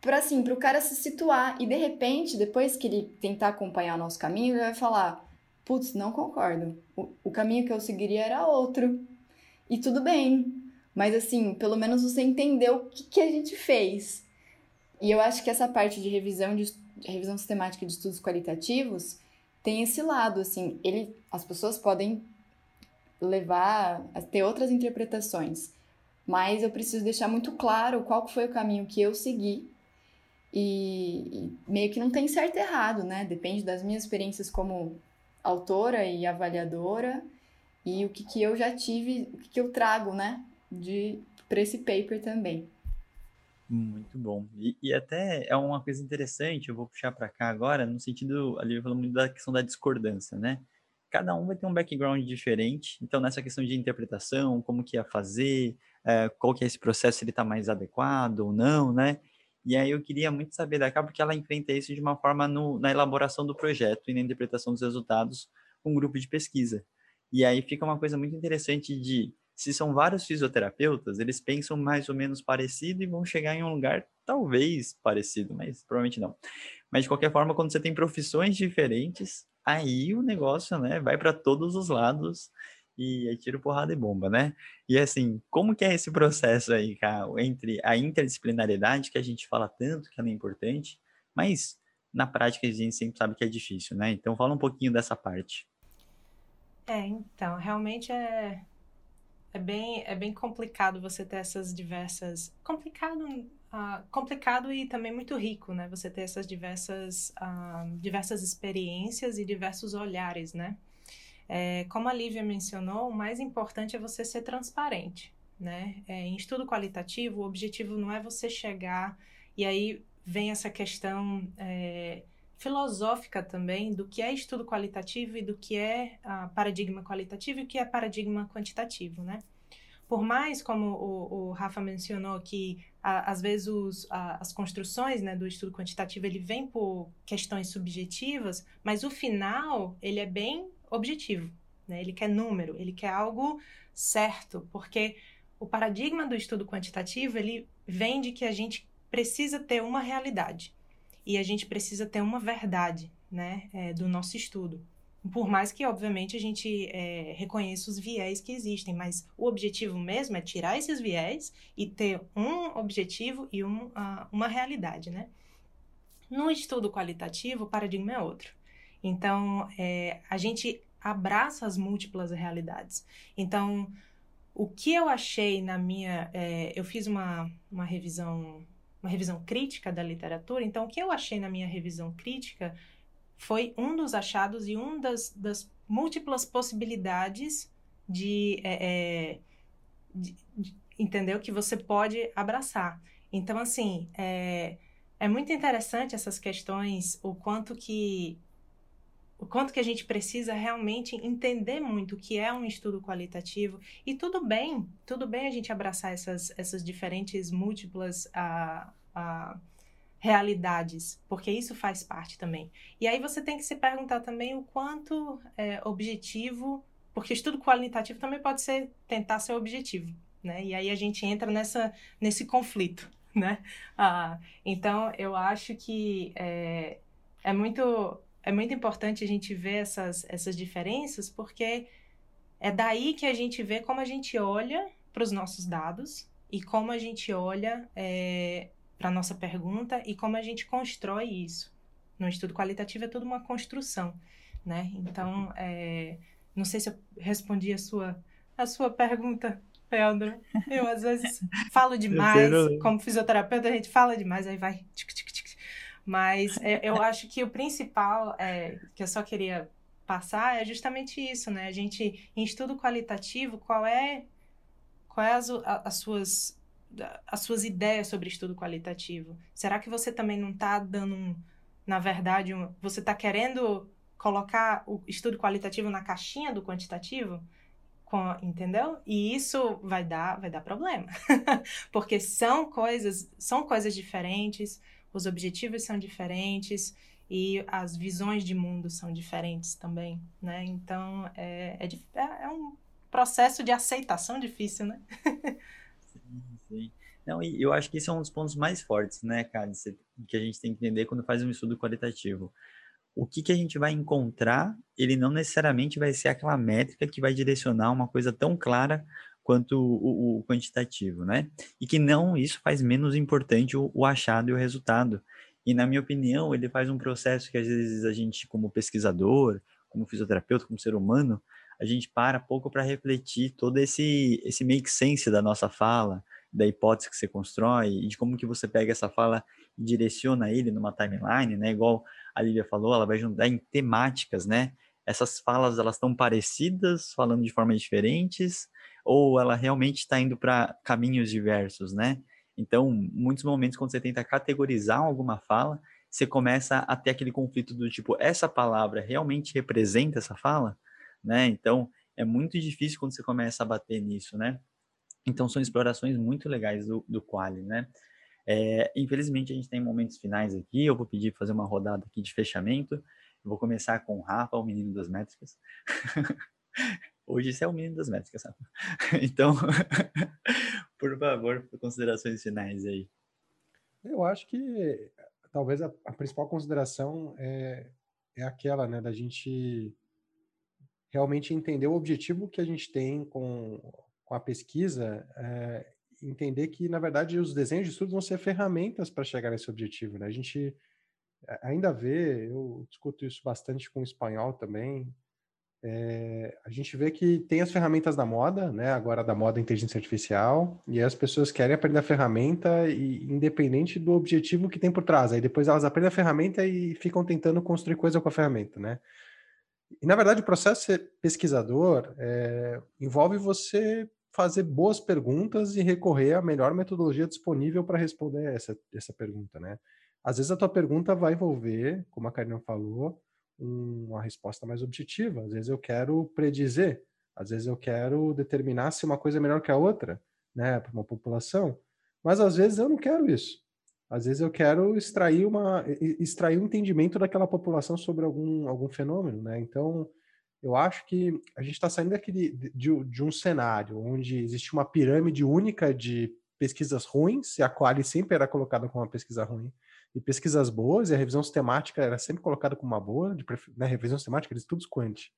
para assim, para o cara se situar e de repente, depois que ele tentar acompanhar o nosso caminho, ele vai falar: "Putz, não concordo. O, o caminho que eu seguiria era outro". E tudo bem. Mas assim, pelo menos você entendeu o que, que a gente fez. E eu acho que essa parte de revisão de, de revisão sistemática de estudos qualitativos tem esse lado, assim, ele, as pessoas podem levar ter outras interpretações, mas eu preciso deixar muito claro qual foi o caminho que eu segui e, e meio que não tem certo e errado, né? Depende das minhas experiências como autora e avaliadora e o que, que eu já tive, o que, que eu trago, né, de para esse paper também. Muito bom. E, e, até é uma coisa interessante, eu vou puxar para cá agora, no sentido, ali falando muito da questão da discordância, né? Cada um vai ter um background diferente, então nessa questão de interpretação, como que ia fazer, é, qual que é esse processo, se ele está mais adequado ou não, né? E aí eu queria muito saber da cá, porque ela enfrenta isso de uma forma no, na elaboração do projeto e na interpretação dos resultados com um grupo de pesquisa. E aí fica uma coisa muito interessante de, se são vários fisioterapeutas, eles pensam mais ou menos parecido e vão chegar em um lugar talvez parecido, mas provavelmente não. Mas de qualquer forma, quando você tem profissões diferentes, aí o negócio, né, vai para todos os lados e aí tiro porrada e bomba, né? E assim, como que é esse processo aí, cara, entre a interdisciplinaridade, que a gente fala tanto que ela é importante, mas na prática a gente sempre sabe que é difícil, né? Então fala um pouquinho dessa parte. É, então, realmente é, é, bem, é bem complicado você ter essas diversas... Complicado, uh, complicado e também muito rico, né? Você ter essas diversas, uh, diversas experiências e diversos olhares, né? É, como a Lívia mencionou, o mais importante é você ser transparente. Né? É, em estudo qualitativo, o objetivo não é você chegar e aí vem essa questão é, filosófica também do que é estudo qualitativo e do que é paradigma qualitativo e o que é paradigma quantitativo, né? Por mais, como o, o Rafa mencionou, que a, às vezes os, a, as construções né, do estudo quantitativo ele vem por questões subjetivas, mas o final ele é bem objetivo, né? Ele quer número, ele quer algo certo, porque o paradigma do estudo quantitativo, ele vem de que a gente precisa ter uma realidade e a gente precisa ter uma verdade, né, é, do nosso estudo. Por mais que, obviamente, a gente é, reconheça os viés que existem, mas o objetivo mesmo é tirar esses viés e ter um objetivo e um, uh, uma realidade, né? No estudo qualitativo, o paradigma é outro. Então, é, a gente abraça as múltiplas realidades. Então, o que eu achei na minha. É, eu fiz uma, uma revisão uma revisão crítica da literatura, então o que eu achei na minha revisão crítica foi um dos achados e um das, das múltiplas possibilidades de, é, é, de, de, entendeu que você pode abraçar. Então assim é, é muito interessante essas questões, o quanto que o quanto que a gente precisa realmente entender muito o que é um estudo qualitativo e tudo bem, tudo bem a gente abraçar essas, essas diferentes múltiplas a, a realidades, porque isso faz parte também. E aí você tem que se perguntar também o quanto é objetivo, porque estudo qualitativo também pode ser tentar ser objetivo, né? E aí a gente entra nessa, nesse conflito, né? Ah, então, eu acho que é, é, muito, é muito importante a gente ver essas, essas diferenças, porque é daí que a gente vê como a gente olha para os nossos dados e como a gente olha é, para a nossa pergunta e como a gente constrói isso. No estudo qualitativo é tudo uma construção, né? Então, é, não sei se eu respondi a sua, a sua pergunta, Pedro. Eu, às vezes, falo demais. Como fisioterapeuta, a gente fala demais, aí vai... Tic, tic. Mas é, eu acho que o principal é, que eu só queria passar é justamente isso, né? A gente, em estudo qualitativo, qual é, qual é as, as suas as suas ideias sobre estudo qualitativo? Será que você também não está dando um, na verdade, um, você está querendo colocar o estudo qualitativo na caixinha do quantitativo? Com, entendeu? E isso vai dar, vai dar problema. Porque são coisas, são coisas diferentes, os objetivos são diferentes e as visões de mundo são diferentes também, né? Então, é, é, é, é um processo de aceitação difícil, né? Sim. Não, e eu acho que esse é um dos pontos mais fortes, né, cara, que a gente tem que entender quando faz um estudo qualitativo. O que, que a gente vai encontrar, ele não necessariamente vai ser aquela métrica que vai direcionar uma coisa tão clara quanto o, o quantitativo, né? E que não, isso faz menos importante o, o achado e o resultado. E, na minha opinião, ele faz um processo que às vezes a gente, como pesquisador, como fisioterapeuta, como ser humano, a gente para pouco para refletir todo esse, esse make sense da nossa fala, da hipótese que você constrói e de como que você pega essa fala e direciona ele numa timeline, né? Igual a Lívia falou, ela vai juntar em temáticas, né? Essas falas, elas estão parecidas, falando de formas diferentes, ou ela realmente está indo para caminhos diversos, né? Então, muitos momentos, quando você tenta categorizar alguma fala, você começa a ter aquele conflito do tipo, essa palavra realmente representa essa fala? Né? Então, é muito difícil quando você começa a bater nisso, né? Então, são explorações muito legais do, do Quali, né? É, infelizmente, a gente tem momentos finais aqui. Eu vou pedir para fazer uma rodada aqui de fechamento. Eu vou começar com o Rafa, o menino das métricas. Hoje você é o menino das métricas, Rafa. Então, por favor, considerações finais aí. Eu acho que talvez a, a principal consideração é, é aquela, né, da gente realmente entender o objetivo que a gente tem com com a pesquisa, é, entender que, na verdade, os desenhos de estudos vão ser ferramentas para chegar nesse objetivo. Né? A gente ainda vê, eu discuto isso bastante com o espanhol também, é, a gente vê que tem as ferramentas da moda, né? Agora da moda inteligência artificial, e as pessoas querem aprender a ferramenta e independente do objetivo que tem por trás. Aí depois elas aprendem a ferramenta e ficam tentando construir coisa com a ferramenta, né? E na verdade o processo de pesquisador é, envolve você fazer boas perguntas e recorrer à melhor metodologia disponível para responder essa, essa pergunta, né? Às vezes a tua pergunta vai envolver, como a Karina falou, uma resposta mais objetiva. Às vezes eu quero predizer, às vezes eu quero determinar se uma coisa é melhor que a outra, né, para uma população. Mas às vezes eu não quero isso. Às vezes eu quero extrair uma extrair um entendimento daquela população sobre algum algum fenômeno, né? Então, eu acho que a gente está saindo daquele, de, de, um cenário onde existe uma pirâmide única de pesquisas ruins, e a Quali sempre era colocada como uma pesquisa ruim, e pesquisas boas, e a revisão sistemática era sempre colocada como uma boa, de né, revisão sistemática de estudos quant.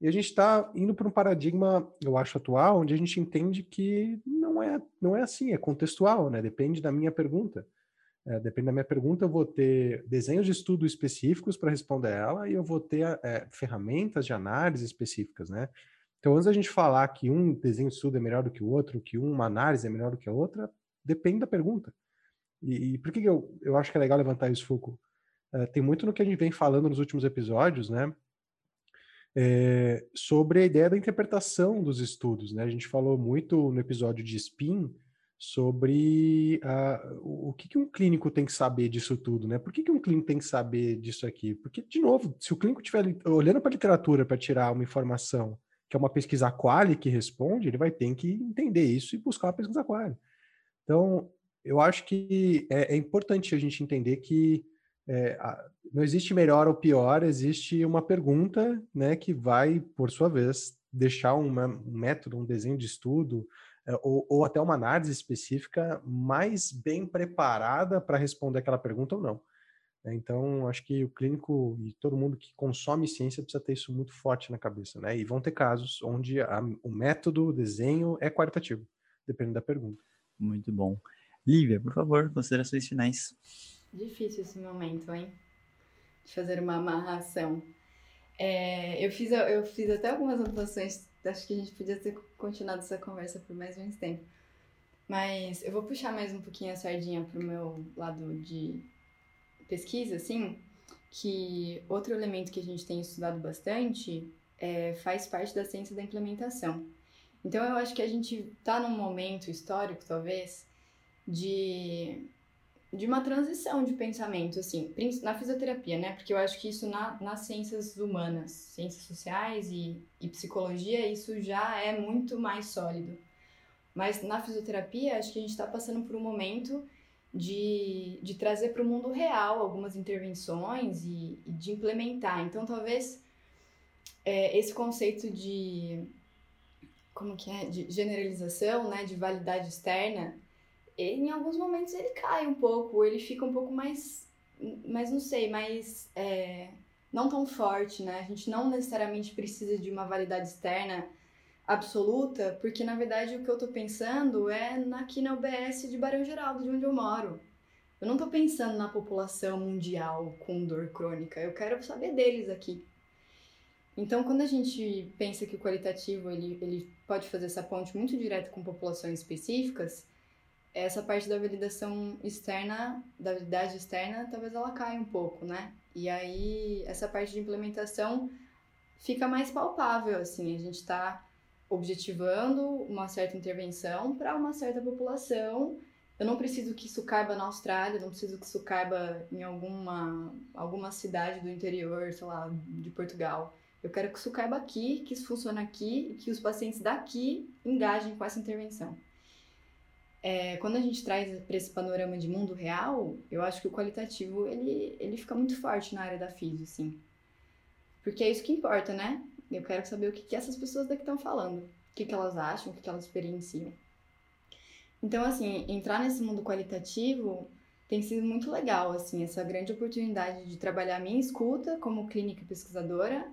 E a gente está indo para um paradigma, eu acho, atual, onde a gente entende que não é, não é assim, é contextual, né? Depende da minha pergunta. É, depende da minha pergunta, eu vou ter desenhos de estudo específicos para responder ela e eu vou ter é, ferramentas de análise específicas, né? Então, antes da gente falar que um desenho de estudo é melhor do que o outro, que uma análise é melhor do que a outra, depende da pergunta. E, e por que, que eu, eu acho que é legal levantar isso, Foucault? É, tem muito no que a gente vem falando nos últimos episódios, né? É, sobre a ideia da interpretação dos estudos, né? A gente falou muito no episódio de SPIN, sobre o que, que um clínico tem que saber disso tudo, né? Por que, que um clínico tem que saber disso aqui? Porque, de novo, se o clínico estiver olhando para a literatura para tirar uma informação que é uma pesquisa quali que responde, ele vai ter que entender isso e buscar uma pesquisa quali. Então, eu acho que é, é importante a gente entender que é, não existe melhor ou pior, existe uma pergunta, né, que vai, por sua vez, deixar uma, um método, um desenho de estudo, é, ou, ou até uma análise específica mais bem preparada para responder aquela pergunta ou não. Né? Então, acho que o clínico e todo mundo que consome ciência precisa ter isso muito forte na cabeça, né? E vão ter casos onde a, o método, o desenho é qualitativo, dependendo da pergunta. Muito bom. Lívia, por favor, considerações finais. Difícil esse momento, hein? De fazer uma amarração. É, eu, fiz, eu fiz até algumas anotações, acho que a gente podia ter continuado essa conversa por mais menos tempo. Mas eu vou puxar mais um pouquinho a sardinha pro meu lado de pesquisa, assim, que outro elemento que a gente tem estudado bastante é, faz parte da ciência da implementação. Então eu acho que a gente está num momento histórico, talvez, de, de uma transição de pensamento, assim, na fisioterapia, né? Porque eu acho que isso na, nas ciências humanas, ciências sociais e, e psicologia, isso já é muito mais sólido. Mas na fisioterapia, acho que a gente está passando por um momento de, de trazer para o mundo real algumas intervenções e, e de implementar. Então, talvez é, esse conceito de como que é de generalização, né, de validade externa, em alguns momentos ele cai um pouco, ele fica um pouco mais, mas não sei, mais é, não tão forte, né? A gente não necessariamente precisa de uma validade externa absoluta, porque na verdade o que eu tô pensando é aqui na UBS de Barão Geraldo, de onde eu moro. Eu não tô pensando na população mundial com dor crônica, eu quero saber deles aqui. Então, quando a gente pensa que o qualitativo ele, ele pode fazer essa ponte muito direta com populações específicas, essa parte da validação externa, da validade externa, talvez ela caia um pouco, né? E aí, essa parte de implementação fica mais palpável, assim, a gente está objetivando uma certa intervenção para uma certa população. Eu não preciso que isso caiba na Austrália, não preciso que isso caiba em alguma, alguma cidade do interior, sei lá, de Portugal. Eu quero que isso caiba aqui, que isso funcione aqui e que os pacientes daqui engajem com essa intervenção. É, quando a gente traz para esse panorama de mundo real, eu acho que o qualitativo ele, ele fica muito forte na área da física, assim. Porque é isso que importa, né? Eu quero saber o que, que essas pessoas daqui estão falando, o que, que elas acham, o que, que elas experienciam. Então, assim, entrar nesse mundo qualitativo tem sido muito legal, assim, essa grande oportunidade de trabalhar minha escuta como clínica pesquisadora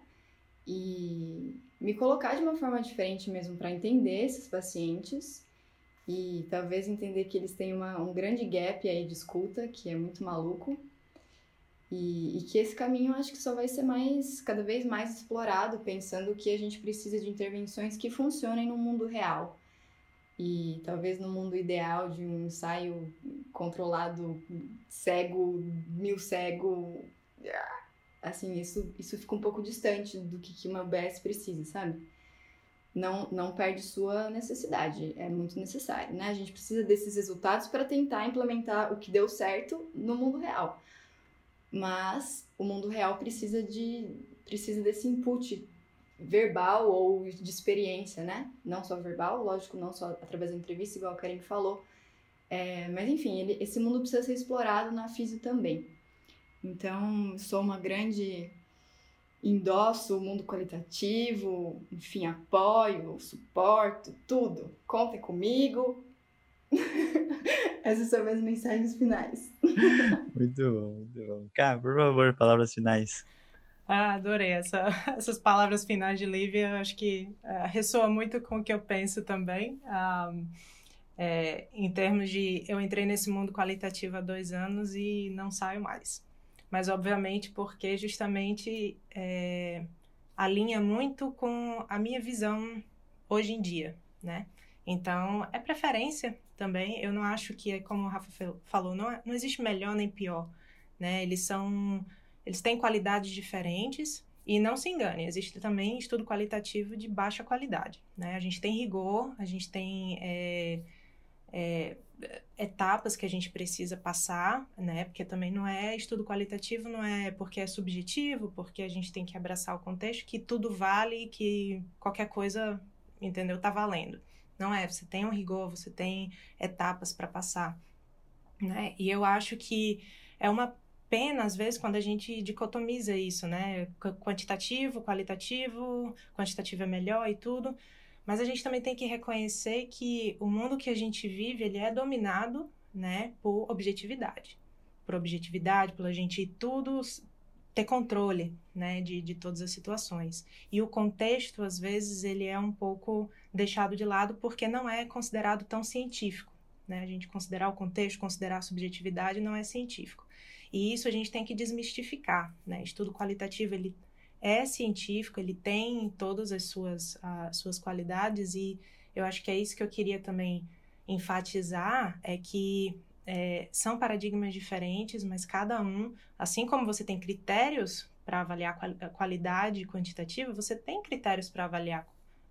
e me colocar de uma forma diferente mesmo para entender esses pacientes e talvez entender que eles têm uma, um grande gap aí de escuta, que é muito maluco, e, e, que esse caminho acho que só vai ser mais, cada vez mais explorado, pensando que a gente precisa de intervenções que funcionem no mundo real. E talvez no mundo ideal de um ensaio controlado, cego, mil cego, assim, isso, isso fica um pouco distante do que, que uma UBS precisa, sabe? Não, não perde sua necessidade, é muito necessário, né? A gente precisa desses resultados para tentar implementar o que deu certo no mundo real mas o mundo real precisa de precisa desse input verbal ou de experiência, né? Não só verbal, lógico, não só através da entrevista, igual a Karen falou. É, mas enfim, ele, esse mundo precisa ser explorado na física também. Então, sou uma grande endosso o mundo qualitativo, enfim, apoio, suporto, tudo. Contem comigo. Essas são minhas mensagens finais. muito bom, muito bom. Cara, por favor, palavras finais. Ah, adorei essa, essas palavras finais de Lívia. Acho que uh, ressoa muito com o que eu penso também. Um, é, em termos de. Eu entrei nesse mundo qualitativo há dois anos e não saio mais. Mas, obviamente, porque justamente é, alinha muito com a minha visão hoje em dia, né? Então, é preferência também. Eu não acho que, como o Rafa falou, não, é, não existe melhor nem pior, né? Eles são... Eles têm qualidades diferentes e não se engane, existe também estudo qualitativo de baixa qualidade, né? A gente tem rigor, a gente tem... É, é, etapas que a gente precisa passar, né? Porque também não é estudo qualitativo, não é porque é subjetivo, porque a gente tem que abraçar o contexto, que tudo vale, que qualquer coisa, entendeu? Tá valendo. Não é, você tem um rigor, você tem etapas para passar, né? E eu acho que é uma pena, às vezes, quando a gente dicotomiza isso, né? Quantitativo, qualitativo, quantitativo é melhor e tudo, Mas a gente também tem que reconhecer que o mundo que a gente vive, ele é dominado, né, por objetividade. Por objetividade, pela gente tudo ter controle, né, de, de todas as situações. E o contexto, às vezes, ele é um pouco deixado de lado porque não é considerado tão científico, né? A gente considerar o contexto, considerar a subjetividade não é científico. E isso a gente tem que desmistificar, né? Estudo qualitativo, ele é científico, ele tem todas as suas, as suas qualidades e eu acho que é isso que eu queria também enfatizar, é que é, são paradigmas diferentes, mas cada um, assim como você tem critérios para avaliar a qualidade quantitativa, você tem critérios para avaliar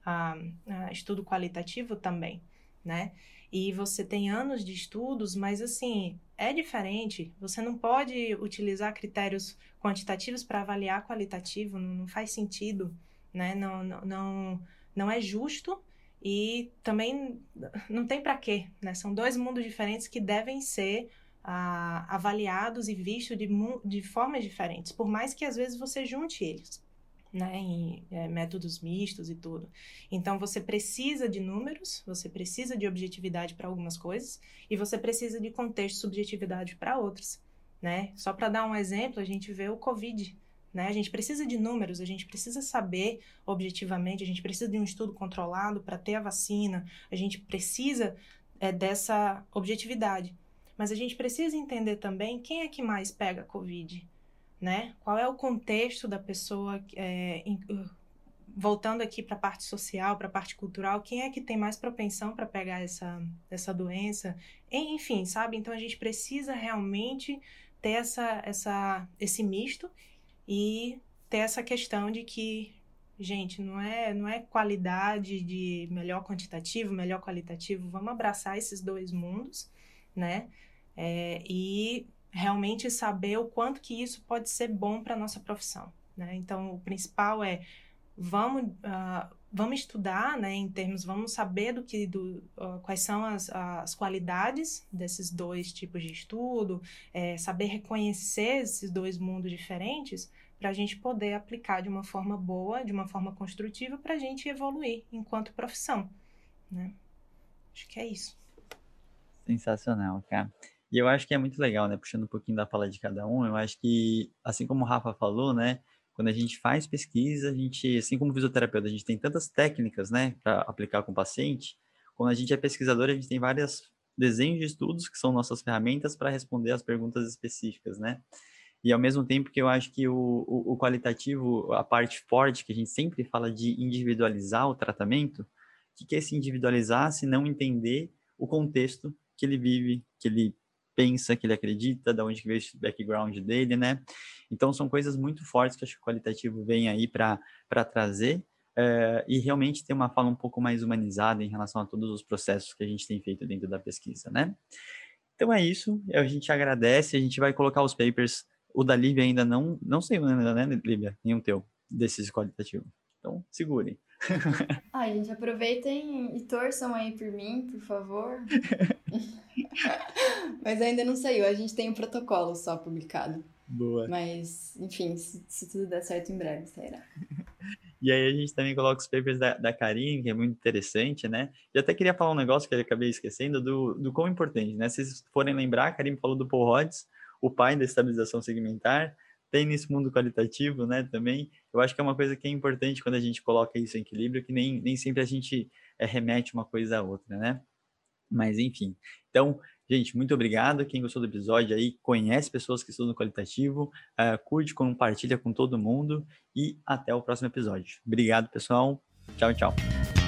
a, a estudo qualitativo também, né? E você tem anos de estudos, mas assim, é diferente. Você não pode utilizar critérios quantitativos para avaliar qualitativo, não, faz sentido, né? Não, não, não, não é justo e também não tem para quê, né? São dois mundos diferentes que devem ser ah, avaliados e vistos de, de formas diferentes, por mais que às vezes você junte eles, né? Em é, métodos mistos e tudo. Então você precisa de números, você precisa de objetividade para algumas coisas e você precisa de contexto subjetividade para outras, né? Só para dar um exemplo, a gente vê o Covid né? A gente precisa de números, a gente precisa saber objetivamente, a gente precisa de um estudo controlado para ter a vacina, a gente precisa é, dessa objetividade. Mas a gente precisa entender também quem é que mais pega Covid, né? Qual é o contexto da pessoa, é, em, uh, voltando aqui para a parte social, para a parte cultural, quem é que tem mais propensão para pegar essa, essa doença? Enfim, sabe? Então a gente precisa realmente ter essa, essa, esse misto e ter essa questão de que, gente, não é, não é qualidade de melhor quantitativo, melhor qualitativo, vamos abraçar esses dois mundos, né? É, e realmente saber o quanto que isso pode ser bom para nossa profissão, né? Então, o principal é vamos uh, vamos estudar, né, em termos, vamos saber do que, do, uh, quais são as, as qualidades desses dois tipos de estudo, é, saber reconhecer esses dois mundos diferentes para a gente poder aplicar de uma forma boa, de uma forma construtiva, para a gente evoluir enquanto profissão, né? Acho que é isso. Sensacional, cara. E eu acho que é muito legal, né? Puxando um pouquinho da fala de cada um, eu acho que, assim como o Rafa falou, né? quando a gente faz pesquisa, a gente, assim como fisioterapeuta, a gente tem tantas técnicas, né, para aplicar com o paciente. Quando a gente é pesquisador, a gente tem vários desenhos de estudos que são nossas ferramentas para responder as perguntas específicas, né? E ao mesmo tempo que eu acho que o, o, o, qualitativo, a parte forte, que a gente sempre fala de individualizar o tratamento, o que, que é esse individualizar se não entender o contexto que ele vive, que ele pensa, que ele acredita, da onde veio esse background dele, né? Então, são coisas muito fortes que acho que o qualitativo vem aí para trazer é, e realmente ter uma fala um pouco mais humanizada em relação a todos os processos que a gente tem feito dentro da pesquisa, né? Então, é isso. A gente agradece, a gente vai colocar os papers. O da Lívia ainda não, não sei ainda, né, Lívia? Nenhum teu, desses qualitativos. Então, segurem. Ai, gente, aproveitem e torçam aí por mim, por favor. Mas ainda não saiu, a gente tem um protocolo só publicado. Boa. Mas, enfim, se, se tudo der certo, em breve sairá. E aí a gente também coloca os papers da, da Karine, que é muito interessante, né? E até queria falar um negócio que eu acabei esquecendo, do, do quão importante, né? Se vocês forem lembrar, a Karine falou do Paul Rhodes, o pai da estabilização segmentar, tem nesse mundo qualitativo, né, também. Eu acho que é uma coisa que é importante quando a gente coloca isso em equilíbrio, que nem, nem sempre a gente é, remete uma coisa à outra, né? Mas, enfim. Então, gente, muito obrigado. Quem gostou do episódio aí, conhece pessoas que estudam qualitativo, uh, curte, compartilha com todo mundo e até o próximo episódio. Obrigado, pessoal. Tchau, tchau.